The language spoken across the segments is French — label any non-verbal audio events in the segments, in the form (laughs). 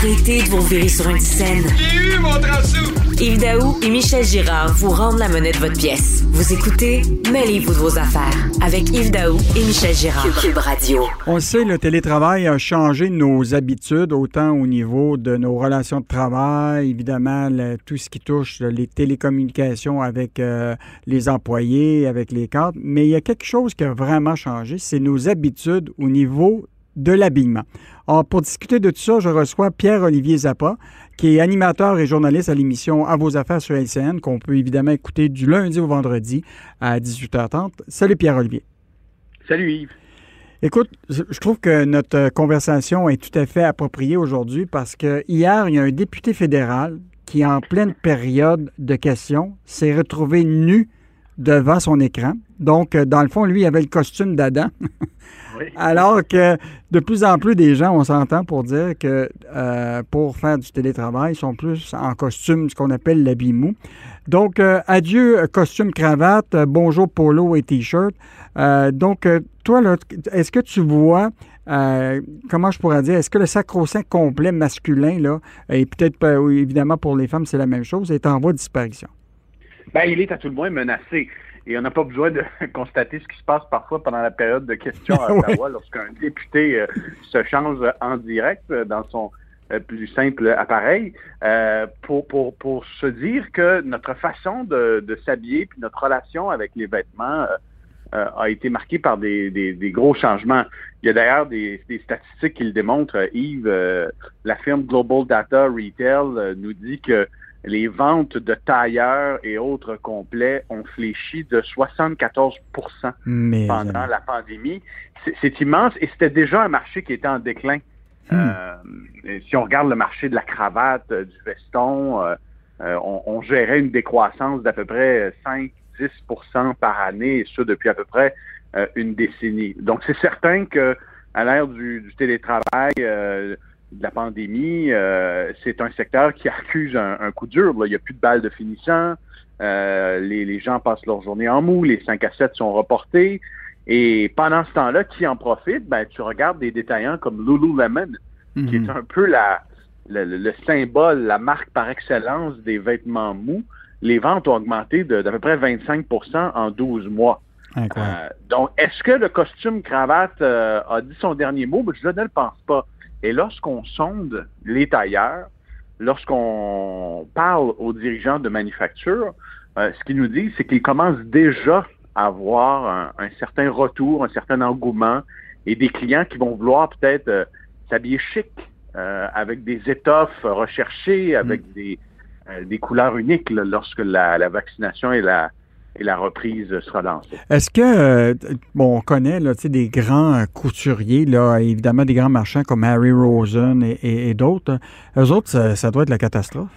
Arrêtez de vous virer sur une scène. Yves Daou et Michel Girard vous rendent la monnaie de votre pièce. Vous écoutez Mêlez-vous de vos affaires avec Yves Daou et Michel Girard. Cube Radio. On le sait, le télétravail a changé nos habitudes, autant au niveau de nos relations de travail, évidemment, le- tout ce qui touche les télécommunications avec euh, les employés, avec les cadres. Mais il y a quelque chose qui a vraiment changé, c'est nos habitudes au niveau de l'habillement. Alors, pour discuter de tout ça, je reçois Pierre-Olivier Zappa, qui est animateur et journaliste à l'émission À vos affaires sur LCN, qu'on peut évidemment écouter du lundi au vendredi à 18h30. Salut Pierre-Olivier. Salut Yves. Écoute, je trouve que notre conversation est tout à fait appropriée aujourd'hui parce que hier, il y a un député fédéral qui, en pleine période de questions, s'est retrouvé nu devant son écran. Donc, euh, dans le fond, lui, il avait le costume d'Adam. (laughs) Oui. Alors que de plus en plus des gens, on s'entend pour dire que euh, pour faire du télétravail, ils sont plus en costume, ce qu'on appelle l'habit mou. Donc, euh, adieu euh, costume, cravate, bonjour polo et t-shirt. Euh, donc, toi, là, est-ce que tu vois, euh, comment je pourrais dire, est-ce que le sacro-saint complet masculin, là, et peut-être évidemment pour les femmes, c'est la même chose, est en voie de disparition? Ben, il est à tout le moins menacé. Et on n'a pas besoin de (laughs) constater ce qui se passe parfois pendant la période de questions à. (laughs) Ottawa lorsqu'un député euh, se change en direct euh, dans son euh, plus simple appareil euh, pour, pour, pour se dire que notre façon de, de s'habiller puis notre relation avec les vêtements a été marquée par des, des, des gros changements. Il y a d'ailleurs des, des statistiques qui le démontrent. Yves, euh, la firme Global Data Retail nous dit que les ventes de tailleurs et autres complets ont fléchi de 74 Mais, pendant la pandémie. C'est- immense et c'était déjà un marché qui était en déclin. Hmm. Euh, si on regarde le marché de la cravate, euh, du veston, euh, euh, on, on gérait une décroissance d'à peu près 5-10% par année, et ça depuis à peu près euh, une décennie. Donc c'est certain que à l'ère du, du télétravail, euh, de la pandémie, euh, c'est un secteur qui accuse un, un coup dur. là. Il n'y a plus de balles de finissant. Euh, les, les gens passent leur journée en mou. Les 5 à 7 sont reportés. Et pendant ce temps-là, qui en profite? Ben, tu regardes des détaillants comme Lululemon, qui est Mhm. un peu la, le, le- le symbole, la marque par excellence des vêtements mous. Les ventes ont augmenté d'à peu près 25% en 12 mois. Euh, donc, est-ce que le costume cravate a dit son dernier mot? Ben, je ne le pense pas. Et lorsqu'on sonde les tailleurs, lorsqu'on parle aux dirigeants de manufacture, euh, ce qu'ils nous disent, c'est qu'ils commencent déjà à avoir un, un certain retour, un certain engouement et des clients qui vont vouloir peut-être euh, s'habiller chic, euh, avec des étoffes recherchées, avec des, euh, des couleurs uniques là, lorsque la, la vaccination et la, et la reprise sera lancée. Est-ce que, euh, bon, on connaît là, des grands euh, couturiers, là, évidemment des grands marchands comme Harry Rosen et, et- et d'autres. Eux autres, ça, ça doit être la catastrophe.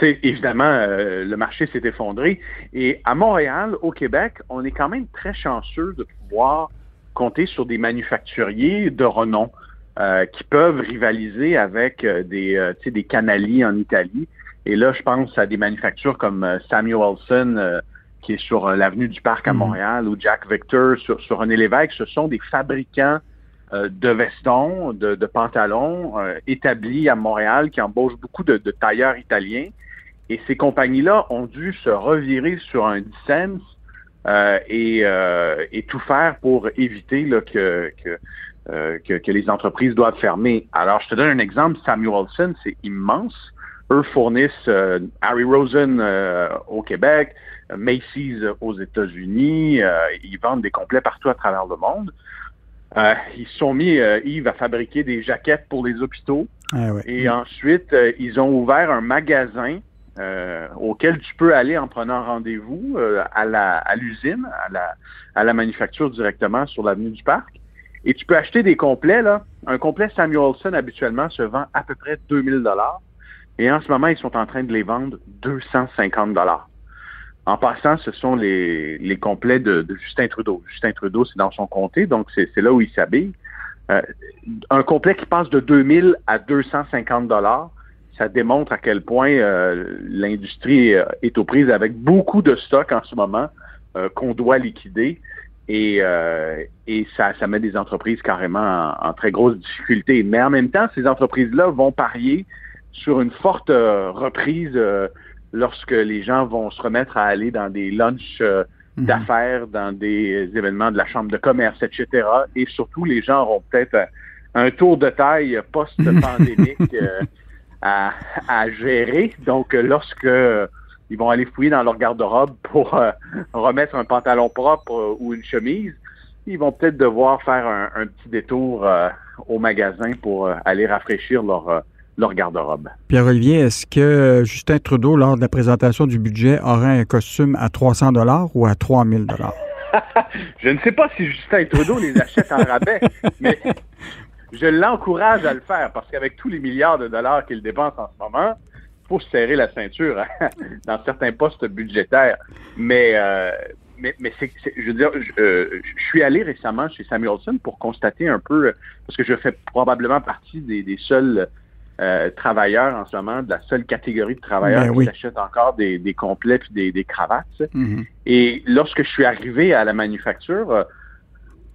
C'est évidemment euh, le marché s'est effondré. Et à Montréal, au Québec, on est quand même très chanceux de pouvoir compter sur des manufacturiers de renom euh, qui peuvent rivaliser avec des, des canali en Italie. Et là, je pense à des manufactures comme Samuelson, qui est sur euh, l'avenue du Parc à Mhm. Montréal, ou Jack Victor sur, sur René Lévesque. Ce sont des fabricants euh, de vestons, de, de pantalons euh, établis à Montréal qui embauchent beaucoup de, de tailleurs italiens. Et ces compagnies-là ont dû se revirer sur un dissens et, et, tout faire pour éviter là, que, que que, que, les entreprises doivent fermer. Alors, je te donne un exemple. Samuelson, c'est immense. Eux fournissent Harry Rosen au Québec, Macy's aux États-Unis. ils vendent des complets partout à travers le monde. Euh, ils se sont mis, euh, Yves, à fabriquer des jaquettes pour les hôpitaux. Ah Et ensuite, euh, ils ont ouvert un magasin auquel tu peux aller en prenant rendez-vous à la à l'usine, à la, à la manufacture directement sur l'avenue du Parc. Et tu peux acheter des complets. Là. Un complet Samuelson habituellement se vend à peu près 2000 dollars. Et en ce moment, ils sont en train de les vendre 250 dollars. En passant, ce sont les, les complets de, Justin Trudeau. Justin Trudeau, c'est dans son comté, donc c'est là où il s'habille. Euh, un complet qui passe de 2000 à 250 dollars, ça démontre à quel point euh, l'industrie euh, est aux prises avec beaucoup de stocks en ce moment qu'on doit liquider. Et, et ça, ça met des entreprises carrément en, très grosse difficulté. Mais en même temps, ces entreprises-là vont parier sur une forte reprise lorsque les gens vont se remettre à aller dans des lunchs euh, mhm. d'affaires, dans des événements de la chambre de commerce, etc. Et surtout, les gens auront peut-être un, tour de taille post-pandémique (laughs) euh, à, gérer. Donc, lorsque ils vont aller fouiller dans leur garde-robe pour euh, remettre un pantalon propre ou une chemise, ils vont peut-être devoir faire un, petit détour au magasin pour aller rafraîchir leur leur garde-robe. Pierre-Olivier, est-ce que Justin Trudeau, lors de la présentation du budget, aurait un costume à 300 dollars ou à 3000 dollars? (laughs) je ne sais pas si Justin Trudeau les achète en rabais, (laughs) mais je l'encourage à le faire parce qu'avec tous les milliards de dollars qu'il dépense en ce moment, il faut serrer la ceinture hein, (laughs) dans certains postes budgétaires. Mais, euh, mais, mais c'est, je veux dire, euh, je, suis allé récemment chez Samuelson pour constater un peu, parce que je fais probablement partie des, des seuls euh, travailleurs en ce moment, de la seule catégorie de travailleurs ben qui achètent encore des, des complets puis des, cravates. Mm-hmm. Et lorsque je suis arrivé à la manufacture, euh,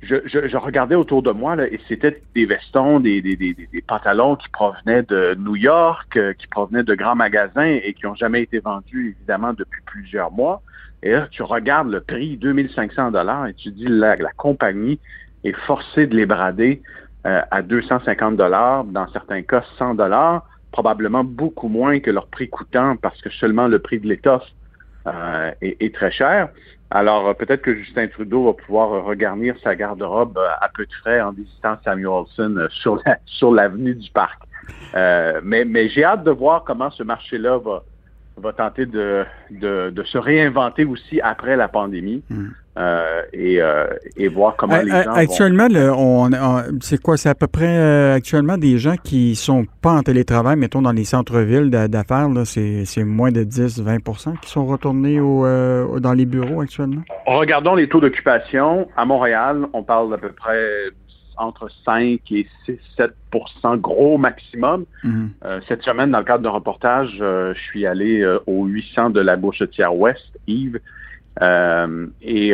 je, regardais autour de moi et c'était des vestons, des, pantalons qui provenaient de New York, euh, qui provenaient de grands magasins et qui n'ont jamais été vendus évidemment depuis plusieurs mois. Et là, tu regardes le prix, 2500 dollars, et tu dis la, la compagnie est forcée de les brader euh, à 250 dollars, dans certains cas 100 dollars, probablement beaucoup moins que leur prix coûtant parce que seulement le prix de l'étoffe euh, est, très cher. Alors euh, peut-être que Justin Trudeau va pouvoir regarnir sa garde-robe à peu de frais en visitant Samuelson sur (laughs) sur l'avenue du parc. mais mais j'ai hâte de voir comment ce marché-là va va tenter de, de, se réinventer aussi après la pandémie. Hmm. Euh, et, euh, et, voir comment les gens Actuellement, on, c'est quoi? C'est à peu près euh, actuellement des gens qui sont pas en télétravail, mettons dans les centres-villes d'affaires, c'est, c'est moins de 10-20% qui sont retournés au, dans les bureaux actuellement? Regardons les taux d'occupation. À Montréal, on parle d'à peu près entre 5 et 6, 7% gros maximum. Mhm. Euh, cette semaine, dans le cadre d'un reportage, euh, je suis allé euh, au 800 de la Gauchetière Ouest, Yves, et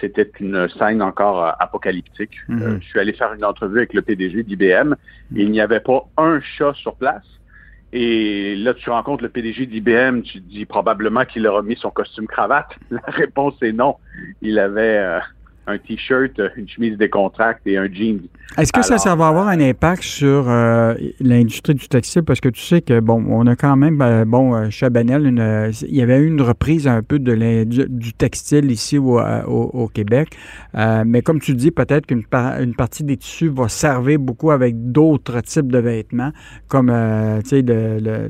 c'était une scène encore apocalyptique. Mhm. je suis allé faire une entrevue avec le PDG d'IBM. Il n'y avait pas un chat sur place. Et là, tu rencontres le PDG d'IBM, tu dis probablement qu'il aura mis son costume cravate. (laughs) La réponse est non. Il avait un t-shirt, une chemise décontracte et un jean. Est-ce que ça, ça va avoir un impact sur euh, l'industrie du textile? Parce que tu sais que, bon, on a quand même, ben, bon, euh, Chabanel, une, il y avait eu une reprise un peu de du, textile ici au, euh, au, Québec. mais comme tu dis, peut-être qu'une une partie des tissus va servir beaucoup avec d'autres types de vêtements, comme, tu sais, le, le,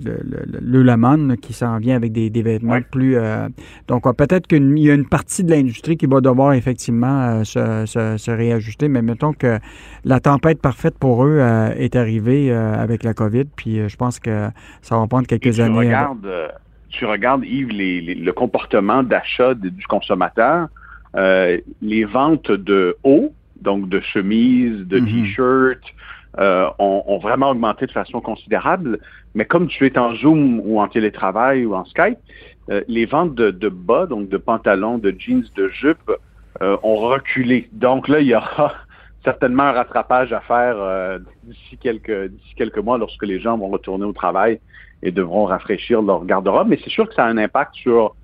le, qui s'en vient avec des, vêtements plus... donc, peut-être qu'il y a une partie de l'industrie qui va devoir effectivement euh, se, réajuster. Mais mettons que la tempête parfaite pour eux euh, est arrivée euh, avec la COVID, puis je pense que ça va prendre quelques tu années. Regardes, tu regardes, Yves, le comportement d'achat du consommateur, les ventes de haut, donc de chemises, de mm-hmm. t-shirts, ont, vraiment augmenté de façon considérable. Mais comme tu es en Zoom ou en télétravail ou en Skype, les ventes de, de, bas, donc de pantalons, de jeans, de jupes, euh, ont reculé. Donc là, il y aura (laughs) certainement un rattrapage à faire euh, d'ici quelques mois lorsque les gens vont retourner au travail et devront rafraîchir leur garde-robe. Mais c'est sûr que ça a un impact sur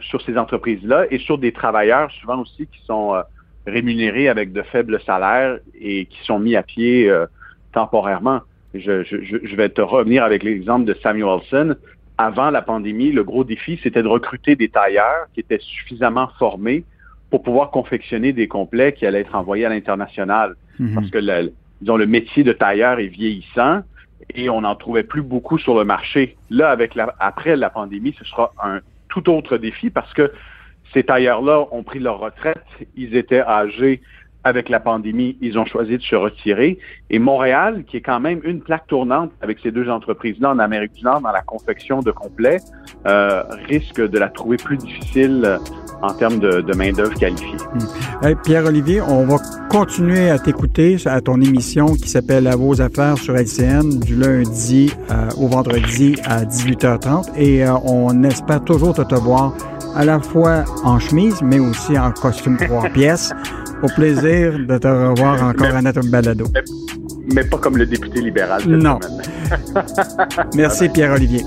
sur ces entreprises-là et sur des travailleurs souvent aussi qui sont rémunérés avec de faibles salaires et qui sont mis à pied temporairement. Je, je, je, vais te revenir avec l'exemple de Samuelson. Avant la pandémie, le gros défi, c'était de recruter des tailleurs qui étaient suffisamment formés pour pouvoir confectionner des complets qui allaient être envoyés à l'international. Mhm. Parce que le, disons, le métier de tailleur est vieillissant et on n'en trouvait plus beaucoup sur le marché. Là, avec la, après la pandémie, ce sera un tout autre défi parce que ces tailleurs-là ont pris leur retraite, ils étaient âgés avec la pandémie, ils ont choisi de se retirer. Et Montréal, qui est quand même une plaque tournante avec ces deux entreprises-là en Amérique du Nord dans la confection de complets, euh, risque de la trouver plus difficile euh, en termes de, main-d'œuvre qualifiée. Hmm. Pierre-Olivier, on va continuer à t'écouter à ton émission qui s'appelle À vos affaires sur LCN du lundi euh, au vendredi à 18h30 et on espère toujours te, te voir à la fois en chemise mais aussi en costume trois (laughs) pièces. Au plaisir de te revoir encore à notre balado. Mais, pas comme le député libéral. non. (laughs) Merci Pierre-Olivier.